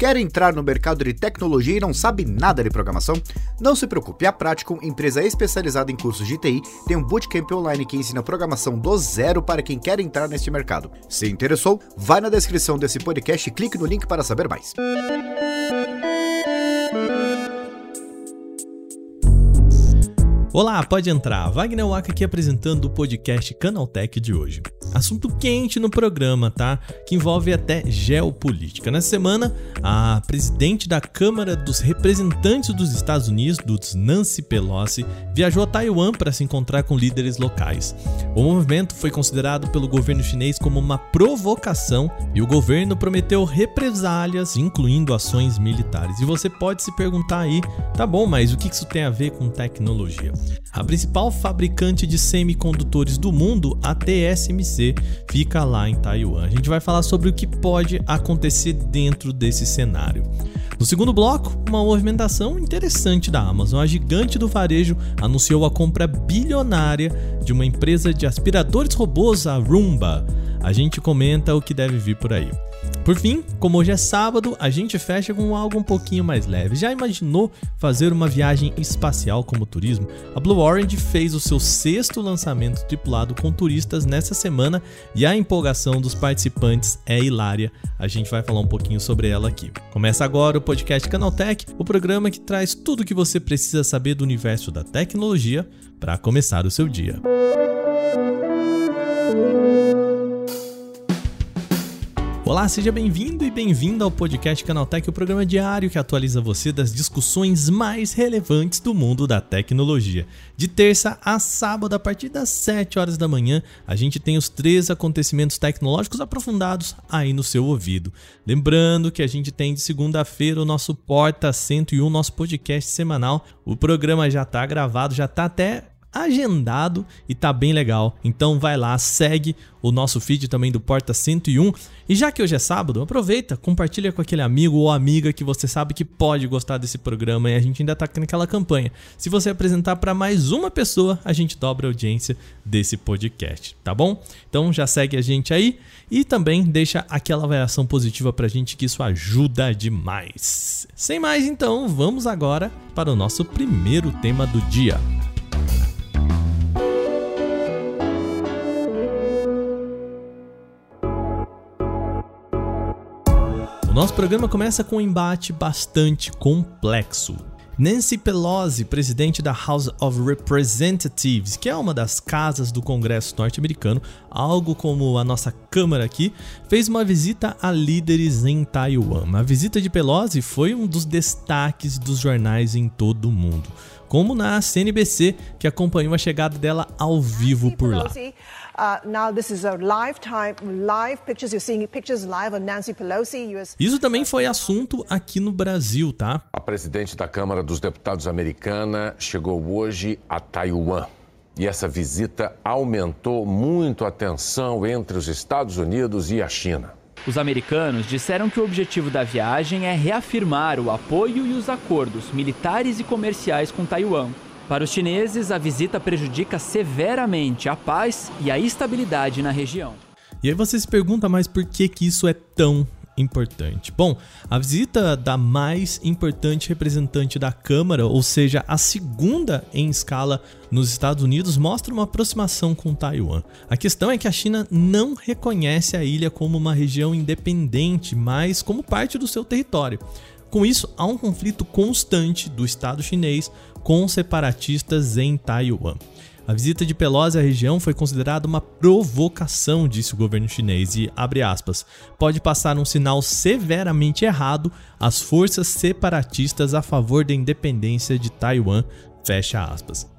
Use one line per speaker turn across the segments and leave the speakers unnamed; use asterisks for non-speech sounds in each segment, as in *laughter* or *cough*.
Quer entrar no mercado de tecnologia e não sabe nada de programação? Não se preocupe, a Practicum, empresa especializada em cursos de TI, tem um bootcamp online que ensina programação do zero para quem quer entrar neste mercado. Se interessou, vai na descrição desse podcast e clique no link para saber mais.
Olá, pode entrar. Wagner Waka aqui apresentando o podcast Canaltech de hoje. Assunto quente no programa, tá? Que envolve até geopolítica. Nessa semana, a presidente da Câmara dos Representantes dos Estados Unidos, Nancy Pelosi, viajou a Taiwan para se encontrar com líderes locais. O movimento foi considerado pelo governo chinês como uma provocação e o governo prometeu represálias, incluindo ações militares. E você pode se perguntar aí, tá bom, mas o que isso tem a ver com tecnologia? A principal fabricante de semicondutores do mundo, a TSMC, fica lá em Taiwan. A gente vai falar sobre o que pode acontecer dentro desse cenário. No segundo bloco, uma movimentação interessante da Amazon. A gigante do varejo anunciou a compra bilionária de uma empresa de aspiradores robôs, a Roomba. A gente comenta o que deve vir por aí. Por fim, como hoje é sábado, a gente fecha com algo um pouquinho mais leve. Já imaginou fazer uma viagem espacial como turismo? A Blue Orange fez o seu sexto lançamento tripulado com turistas nessa semana e a empolgação dos participantes é hilária. A gente vai falar um pouquinho sobre ela aqui. Começa agora o podcast Canaltech, o programa que traz tudo o que você precisa saber do universo da tecnologia para começar o seu dia. Olá, seja bem-vindo e bem-vinda ao podcast Canaltech, o programa diário que atualiza você das discussões mais relevantes do mundo da tecnologia. De terça a sábado, a partir das 7 horas da manhã, a gente tem os três acontecimentos tecnológicos aprofundados aí no seu ouvido. Lembrando que a gente tem de segunda-feira o nosso Porta 101, nosso podcast semanal. O programa já está gravado, já está até agendado e tá bem legal. Então vai lá, segue o nosso feed também do Porta 101. E já que hoje é sábado, aproveita, compartilha com aquele amigo ou amiga que você sabe que pode gostar desse programa e a gente ainda tá naquela campanha. Se você apresentar para mais uma pessoa, a gente dobra a audiência desse podcast, tá bom? Então já segue a gente aí e também deixa aquela avaliação positiva pra gente que isso ajuda demais. Sem mais então, vamos agora para o nosso primeiro tema do dia. Nosso programa começa com um embate bastante complexo. Nancy Pelosi, presidente da House of Representatives, que é uma das casas do Congresso norte-americano, algo como a nossa Câmara aqui, fez uma visita a líderes em Taiwan. A visita de Pelosi foi um dos destaques dos jornais em todo o mundo, como na CNBC, que acompanhou a chegada dela ao vivo por lá. Isso também foi assunto aqui no Brasil, tá?
A presidente da Câmara dos Deputados americana chegou hoje a Taiwan. E essa visita aumentou muito a tensão entre os Estados Unidos e a China.
Os americanos disseram que o objetivo da viagem é reafirmar o apoio e os acordos militares e comerciais com Taiwan. Para os chineses, a visita prejudica severamente a paz e a estabilidade na região.
E aí você se pergunta, mas por que, que isso é tão importante? Bom, a visita da mais importante representante da Câmara, ou seja, a segunda em escala nos Estados Unidos, mostra uma aproximação com Taiwan. A questão é que a China não reconhece a ilha como uma região independente, mas como parte do seu território. Com isso, há um conflito constante do Estado chinês com separatistas em Taiwan. A visita de Pelosi à região foi considerada uma provocação, disse o governo chinês, e, abre aspas, pode passar um sinal severamente errado às forças separatistas a favor da independência de Taiwan, fecha aspas.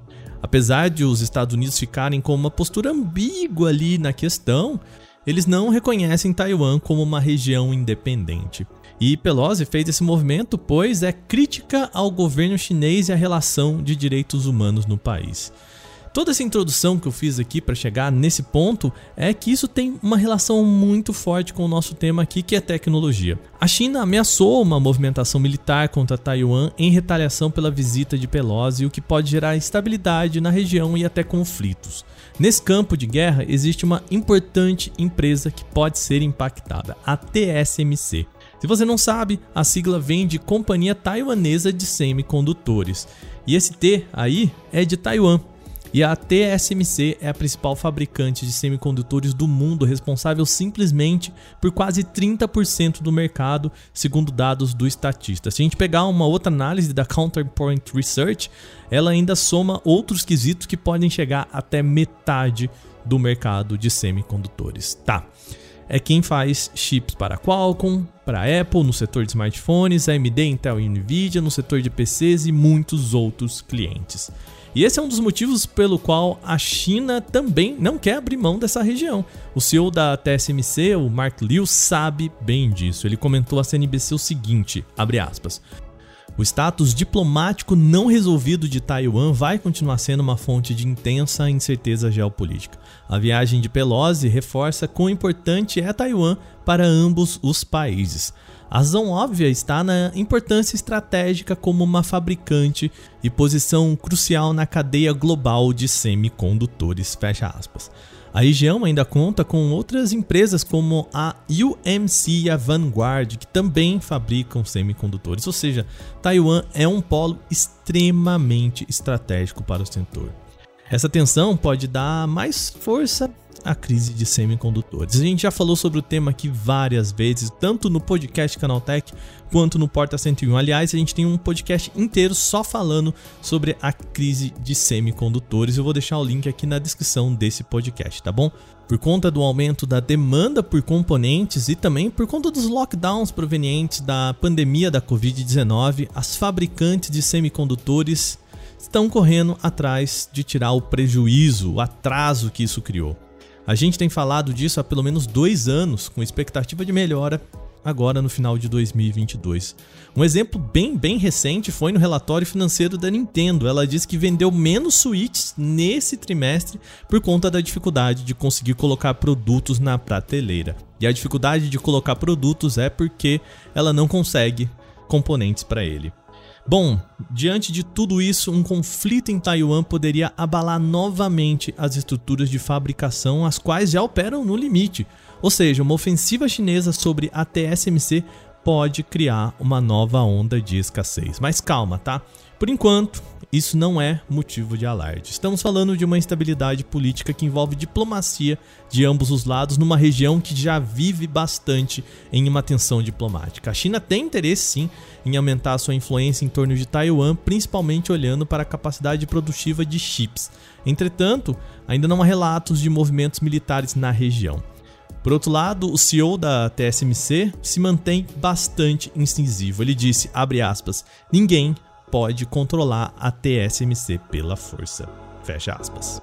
Apesar de os Estados Unidos ficarem com uma postura ambígua ali na questão, eles não reconhecem Taiwan como uma região independente. E Pelosi fez esse movimento pois é crítica ao governo chinês e à relação de direitos humanos no país. Toda essa introdução que eu fiz aqui para chegar nesse ponto é que isso tem uma relação muito forte com o nosso tema aqui, que é tecnologia. A China ameaçou uma movimentação militar contra Taiwan em retaliação pela visita de Pelosi, o que pode gerar instabilidade na região e até conflitos. Nesse campo de guerra existe uma importante empresa que pode ser impactada, a TSMC. Se você não sabe, a sigla vem de Companhia Taiwanesa de Semicondutores. E esse T aí é de Taiwan. E a TSMC é a principal fabricante de semicondutores do mundo, responsável simplesmente por quase 30% do mercado, segundo dados do Statista. Se a gente pegar uma outra análise da Counterpoint Research, ela ainda soma outros quesitos que podem chegar até metade do mercado de semicondutores. Tá. É quem faz chips para Qualcomm, para Apple no setor de smartphones, AMD, Intel e Nvidia no setor de PCs e muitos outros clientes. E esse é um dos motivos pelo qual a China também não quer abrir mão dessa região. O CEO da TSMC, o Mark Liu, sabe bem disso. Ele comentou à CNBC o seguinte, aspas, o status diplomático não resolvido de Taiwan vai continuar sendo uma fonte de intensa incerteza geopolítica. A viagem de Pelosi reforça quão importante é Taiwan para ambos os países. A razão óbvia está na importância estratégica como uma fabricante e posição crucial na cadeia global de semicondutores. Fecha aspas. A região ainda conta com outras empresas como a UMC e a Vanguard, que também fabricam semicondutores, ou seja, Taiwan é um polo extremamente estratégico para o setor. Essa tensão pode dar mais força à crise de semicondutores. A gente já falou sobre o tema aqui várias vezes, tanto no podcast Canaltech quanto no Porta 101. Aliás, a gente tem um podcast inteiro só falando sobre a crise de semicondutores. Eu vou deixar o link aqui na descrição desse podcast, tá bom? Por conta do aumento da demanda por componentes e também por conta dos lockdowns provenientes da pandemia da Covid-19, as fabricantes de semicondutores estão correndo atrás de tirar o prejuízo, o atraso que isso criou. A gente tem falado disso há pelo menos dois anos, com expectativa de melhora agora no final de 2022. Um exemplo bem, bem recente foi no relatório financeiro da Nintendo. Ela disse que vendeu menos Switches nesse trimestre por conta da dificuldade de conseguir colocar produtos na prateleira. E a dificuldade de colocar produtos é porque ela não consegue componentes para ele. Bom, diante de tudo isso, um conflito em Taiwan poderia abalar novamente as estruturas de fabricação, as quais já operam no limite. Ou seja, uma ofensiva chinesa sobre a TSMC pode criar uma nova onda de escassez. Mas calma, tá? Por enquanto, isso não é motivo de alarde. Estamos falando de uma instabilidade política que envolve diplomacia de ambos os lados numa região que já vive bastante em uma tensão diplomática. A China tem interesse sim em aumentar sua influência em torno de Taiwan, principalmente olhando para a capacidade produtiva de chips. Entretanto, ainda não há relatos de movimentos militares na região. Por outro lado, o CEO da TSMC se mantém bastante incisivo. Ele disse, aspas, ninguém pode controlar a TSMC pela força. Fecha aspas.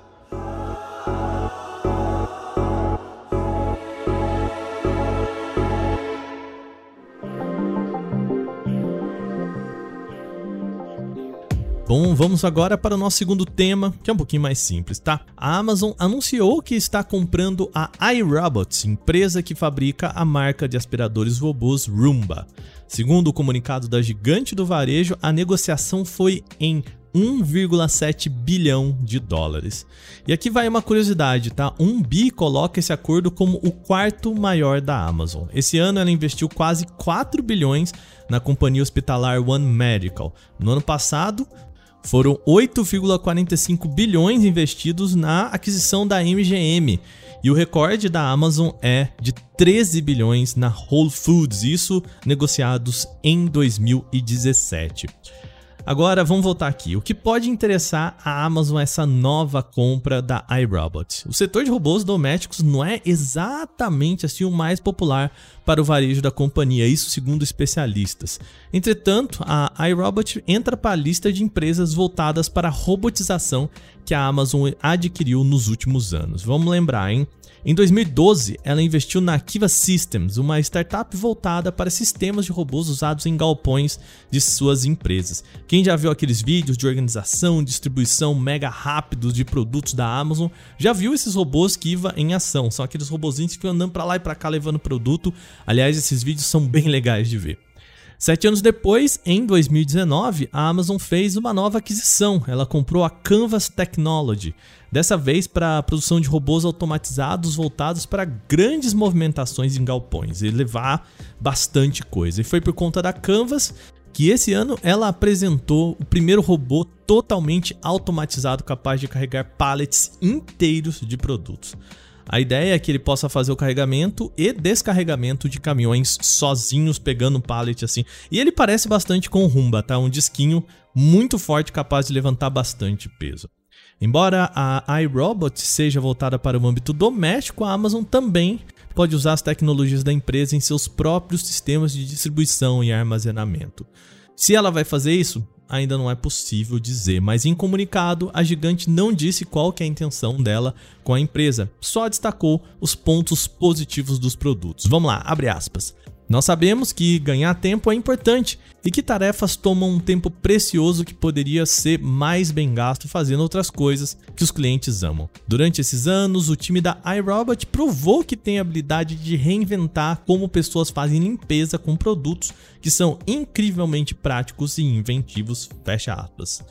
Bom, vamos agora para o nosso segundo tema, que é um pouquinho mais simples, tá? A Amazon anunciou que está comprando a iRobot, empresa que fabrica a marca de aspiradores robôs Roomba. Segundo o comunicado da gigante do varejo, a negociação foi em 1,7 bilhão de dólares. E aqui vai uma curiosidade, tá? Um bi coloca esse acordo como o quarto maior da Amazon. Esse ano ela investiu quase 4 bilhões na companhia hospitalar One Medical. No ano passado, foram 8,45 bilhões investidos na aquisição da MGM. E o recorde da Amazon é de 13 bilhões na Whole Foods, isso negociados em 2017. Agora vamos voltar aqui. O que pode interessar a Amazon essa nova compra da iRobot? O setor de robôs domésticos não é exatamente assim o mais popular para o varejo da companhia, isso segundo especialistas. Entretanto, a iRobot entra para a lista de empresas voltadas para a robotização que a Amazon adquiriu nos últimos anos. Vamos lembrar, hein? Em 2012, ela investiu na Kiva Systems, uma startup voltada para sistemas de robôs usados em galpões de suas empresas. Quem já viu aqueles vídeos de organização distribuição mega rápidos de produtos da Amazon, já viu esses robôs Kiva em ação. São aqueles robôzinhos que ficam andando para lá e para cá levando produto. Aliás, esses vídeos são bem legais de ver. Sete anos depois, em 2019, a Amazon fez uma nova aquisição. Ela comprou a Canvas Technology, dessa vez para a produção de robôs automatizados voltados para grandes movimentações em galpões e levar bastante coisa. E foi por conta da Canvas que esse ano ela apresentou o primeiro robô totalmente automatizado capaz de carregar pallets inteiros de produtos. A ideia é que ele possa fazer o carregamento e descarregamento de caminhões sozinhos, pegando pallet assim. E ele parece bastante com o Rumba, tá? Um disquinho muito forte, capaz de levantar bastante peso. Embora a iRobot seja voltada para o âmbito doméstico, a Amazon também pode usar as tecnologias da empresa em seus próprios sistemas de distribuição e armazenamento. Se ela vai fazer isso, ainda não é possível dizer, mas em comunicado a gigante não disse qual que é a intenção dela com a empresa, só destacou os pontos positivos dos produtos. Vamos lá, abre aspas. Nós sabemos que ganhar tempo é importante e que tarefas tomam um tempo precioso que poderia ser mais bem gasto fazendo outras coisas que os clientes amam. Durante esses anos, o time da iRobot provou que tem a habilidade de reinventar como pessoas fazem limpeza com produtos que são incrivelmente práticos e inventivos. Fecha aspas.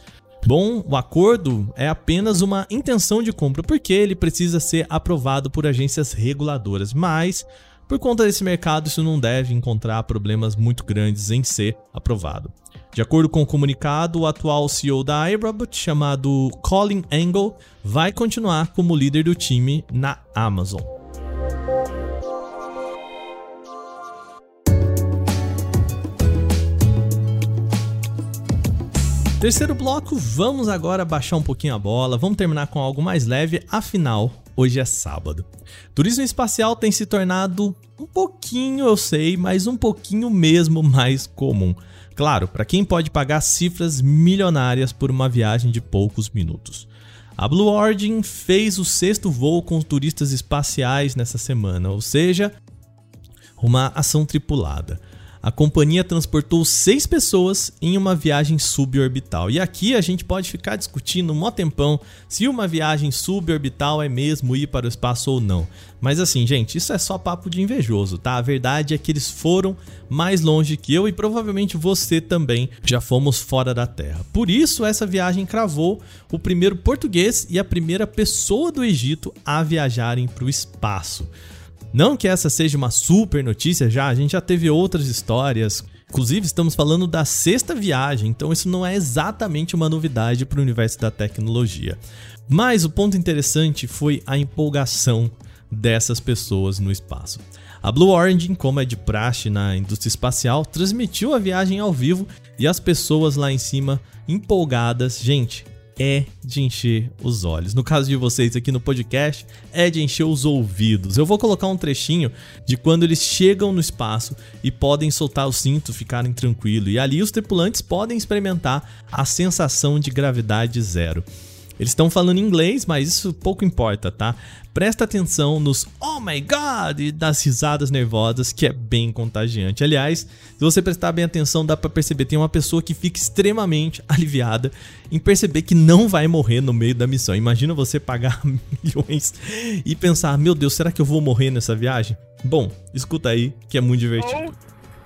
Bom, o acordo é apenas uma intenção de compra, porque ele precisa ser aprovado por agências reguladoras, mas por conta desse mercado, isso não deve encontrar problemas muito grandes em ser aprovado. De acordo com o comunicado, o atual CEO da iRobot, chamado Colin Angle, vai continuar como líder do time na Amazon. Terceiro bloco, vamos agora baixar um pouquinho a bola, vamos terminar com algo mais leve, afinal, hoje é sábado. Turismo espacial tem se tornado um pouquinho, eu sei, mas um pouquinho mesmo mais comum. Claro, para quem pode pagar cifras milionárias por uma viagem de poucos minutos. A Blue Origin fez o sexto voo com turistas espaciais nessa semana, ou seja, uma ação tripulada a companhia transportou seis pessoas em uma viagem suborbital. E aqui a gente pode ficar discutindo um mó tempão se uma viagem suborbital é mesmo ir para o espaço ou não. Mas assim, gente, isso é só papo de invejoso, tá? A verdade é que eles foram mais longe que eu e provavelmente você também já fomos fora da Terra. Por isso, essa viagem cravou o primeiro português e a primeira pessoa do Egito a viajarem para o espaço. Não que essa seja uma super notícia já, a gente já teve outras histórias. Inclusive, estamos falando da sexta viagem, então isso não é exatamente uma novidade para o universo da tecnologia. Mas o ponto interessante foi a empolgação dessas pessoas no espaço. A Blue Origin, como é de praxe na indústria espacial, transmitiu a viagem ao vivo e as pessoas lá em cima empolgadas. Gente, é de encher os olhos. No caso de vocês aqui no podcast, é de encher os ouvidos. Eu vou colocar um trechinho de quando eles chegam no espaço e podem soltar o cinto, ficarem tranquilos. E ali os tripulantes podem experimentar a sensação de gravidade zero. Eles estão falando inglês, mas isso pouco importa, tá? Presta atenção nos oh my god e das risadas nervosas, que é bem contagiante. Aliás, se você prestar bem atenção, dá para perceber tem uma pessoa que fica extremamente *laughs* aliviada em perceber que não vai morrer no meio da missão. Imagina você pagar *laughs* milhões e pensar: "Meu Deus, será que eu vou morrer nessa viagem?" Bom, escuta aí, que é muito divertido.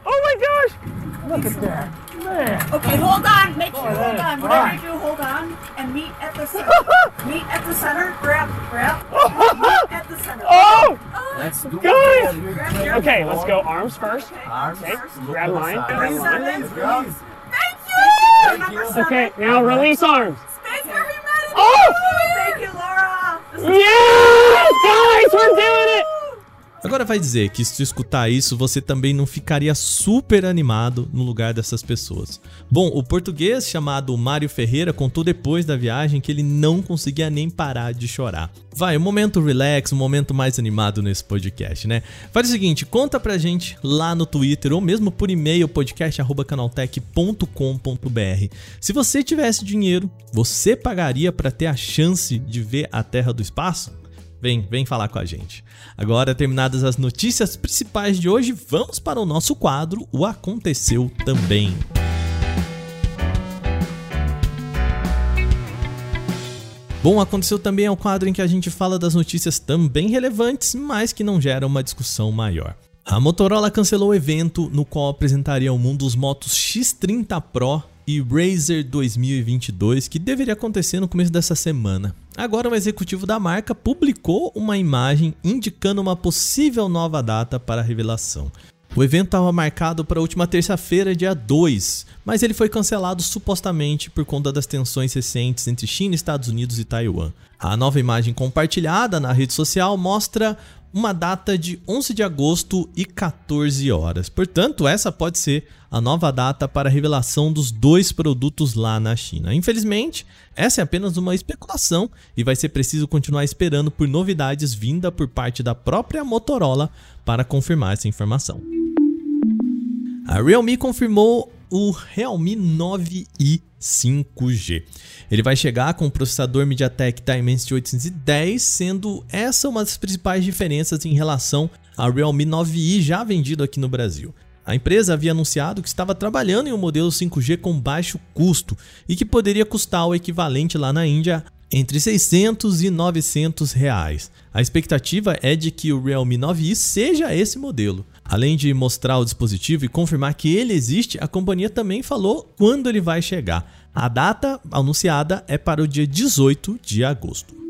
Oh, oh my gosh! Look at that. Okay, hold on. Make sure, hold on. Whatever you do. And meet at the center. *laughs* meet at the center. Grab, grab. *laughs* Oh! meet at the center. Oh! Let's do Guys! Okay, let's go arms first. Arms okay. first. Grab mine. Grab mine. Thank you! Thank you. Okay, now release arms. Space for humanity! Oh! Thank you, Laura! Yes! Guys, we're doing it!
Agora vai dizer que se tu escutar isso, você também não ficaria super animado no lugar dessas pessoas. Bom, o português chamado Mário Ferreira contou depois da viagem que ele não conseguia nem parar de chorar. Vai, um momento relax, um momento mais animado nesse podcast, né? Faz o seguinte, conta pra gente lá no Twitter ou mesmo por e-mail podcast@canaltech.com.br. Se você tivesse dinheiro, você pagaria para ter a chance de ver a Terra do espaço? Vem, vem falar com a gente. Agora, terminadas as notícias principais de hoje, vamos para o nosso quadro O Aconteceu Também. Bom, aconteceu também é um quadro em que a gente fala das notícias também relevantes, mas que não geram uma discussão maior. A Motorola cancelou o evento no qual apresentaria ao mundo os motos X30 Pro e Razer 2022, que deveria acontecer no começo dessa semana. Agora, o executivo da marca publicou uma imagem indicando uma possível nova data para a revelação. O evento estava marcado para a última terça-feira, dia 2, mas ele foi cancelado supostamente por conta das tensões recentes entre China, Estados Unidos e Taiwan. A nova imagem compartilhada na rede social mostra uma data de 11 de agosto e 14 horas. Portanto, essa pode ser a nova data para a revelação dos dois produtos lá na China. Infelizmente, essa é apenas uma especulação e vai ser preciso continuar esperando por novidades vinda por parte da própria Motorola para confirmar essa informação. A Realme confirmou o Realme 9i 5G. Ele vai chegar com o processador MediaTek Dimensity 810, sendo essa uma das principais diferenças em relação ao Realme 9i já vendido aqui no Brasil. A empresa havia anunciado que estava trabalhando em um modelo 5G com baixo custo e que poderia custar o equivalente lá na Índia entre 600 e 900 reais. A expectativa é de que o Realme 9i seja esse modelo. Além de mostrar o dispositivo e confirmar que ele existe, a companhia também falou quando ele vai chegar. A data anunciada é para o dia 18 de agosto.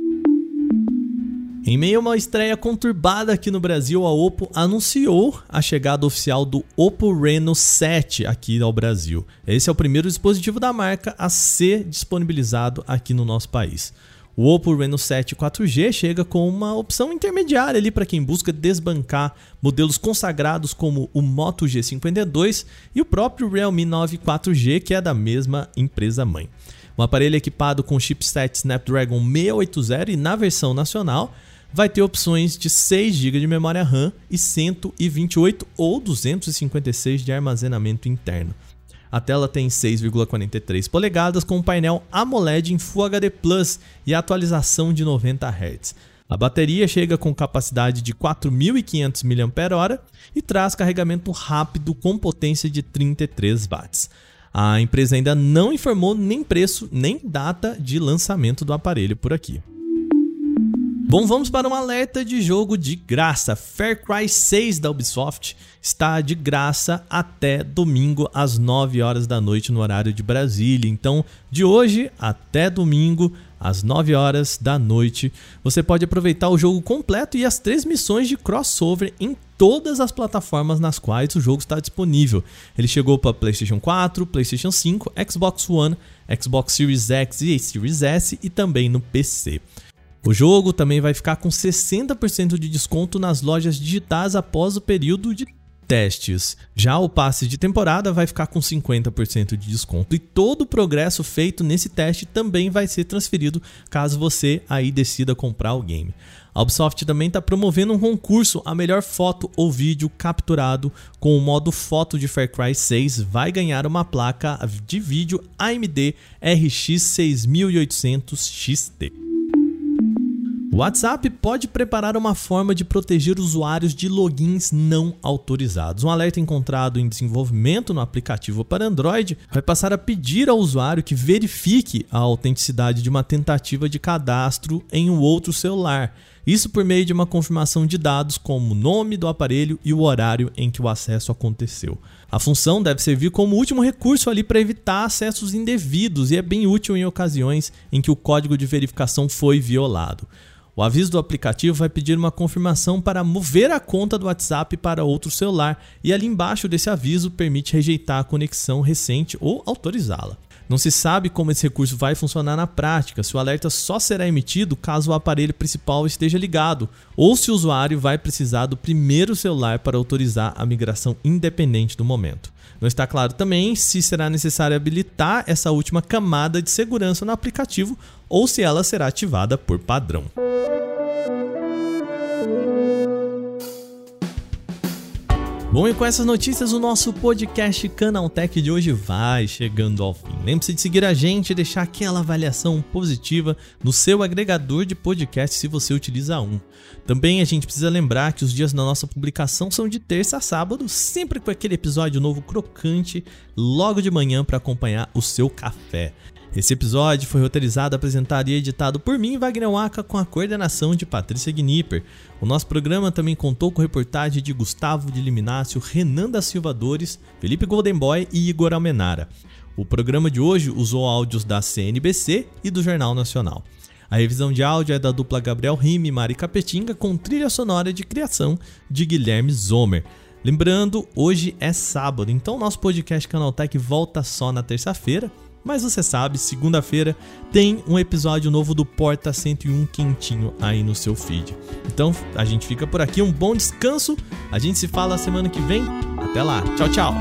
Em meio a uma estreia conturbada aqui no Brasil, a Oppo anunciou a chegada oficial do Oppo Reno 7 aqui ao Brasil. Esse é o primeiro dispositivo da marca a ser disponibilizado aqui no nosso país. O Oppo Reno 7 4G chega com uma opção intermediária ali para quem busca desbancar modelos consagrados como o Moto G52 e o próprio Realme 9 4G, que é da mesma empresa mãe. Um aparelho equipado com chipset Snapdragon 680 e na versão nacional vai ter opções de 6 GB de memória RAM e 128 ou 256 de armazenamento interno. A tela tem 6,43 polegadas com painel AMOLED em Full HD Plus e atualização de 90 Hz. A bateria chega com capacidade de 4.500 mAh e traz carregamento rápido com potência de 33 watts. A empresa ainda não informou nem preço nem data de lançamento do aparelho por aqui. Bom, vamos para um alerta de jogo de graça. Far Cry 6 da Ubisoft está de graça até domingo às 9 horas da noite no horário de Brasília. Então, de hoje até domingo às 9 horas da noite, você pode aproveitar o jogo completo e as três missões de crossover em todas as plataformas nas quais o jogo está disponível. Ele chegou para PlayStation 4, PlayStation 5, Xbox One, Xbox Series X e Series S e também no PC. O jogo também vai ficar com 60% de desconto nas lojas digitais após o período de testes. Já o passe de temporada vai ficar com 50% de desconto e todo o progresso feito nesse teste também vai ser transferido caso você aí decida comprar o game. A Ubisoft também está promovendo um concurso a melhor foto ou vídeo capturado com o modo foto de Far Cry 6 vai ganhar uma placa de vídeo AMD RX 6800 XT. O WhatsApp pode preparar uma forma de proteger usuários de logins não autorizados. Um alerta encontrado em desenvolvimento no aplicativo para Android vai passar a pedir ao usuário que verifique a autenticidade de uma tentativa de cadastro em um outro celular. Isso por meio de uma confirmação de dados como o nome do aparelho e o horário em que o acesso aconteceu. A função deve servir como último recurso ali para evitar acessos indevidos e é bem útil em ocasiões em que o código de verificação foi violado. O aviso do aplicativo vai pedir uma confirmação para mover a conta do WhatsApp para outro celular e ali embaixo desse aviso permite rejeitar a conexão recente ou autorizá-la. Não se sabe como esse recurso vai funcionar na prática, se o alerta só será emitido caso o aparelho principal esteja ligado, ou se o usuário vai precisar do primeiro celular para autorizar a migração independente do momento. Não está claro também se será necessário habilitar essa última camada de segurança no aplicativo ou se ela será ativada por padrão. Bom, e com essas notícias, o nosso podcast Canaltech de hoje vai chegando ao fim. Lembre-se de seguir a gente e deixar aquela avaliação positiva no seu agregador de podcast se você utiliza um. Também a gente precisa lembrar que os dias da nossa publicação são de terça a sábado, sempre com aquele episódio novo crocante logo de manhã para acompanhar o seu café. Esse episódio foi roteirizado, apresentado e editado por mim, Wagner Waka, com a coordenação de Patrícia Gnipper. O nosso programa também contou com reportagem de Gustavo de Liminácio, Renan da Silva Dores, Felipe Goldenboy e Igor Almenara. O programa de hoje usou áudios da CNBC e do Jornal Nacional. A revisão de áudio é da dupla Gabriel Rime e Mari Capetinga, com trilha sonora de criação de Guilherme Zomer. Lembrando, hoje é sábado, então nosso podcast Canaltech volta só na terça-feira. Mas você sabe, segunda-feira tem um episódio novo do Porta 101 quentinho aí no seu feed. Então a gente fica por aqui, um bom descanso. A gente se fala semana que vem. Até lá. Tchau, tchau.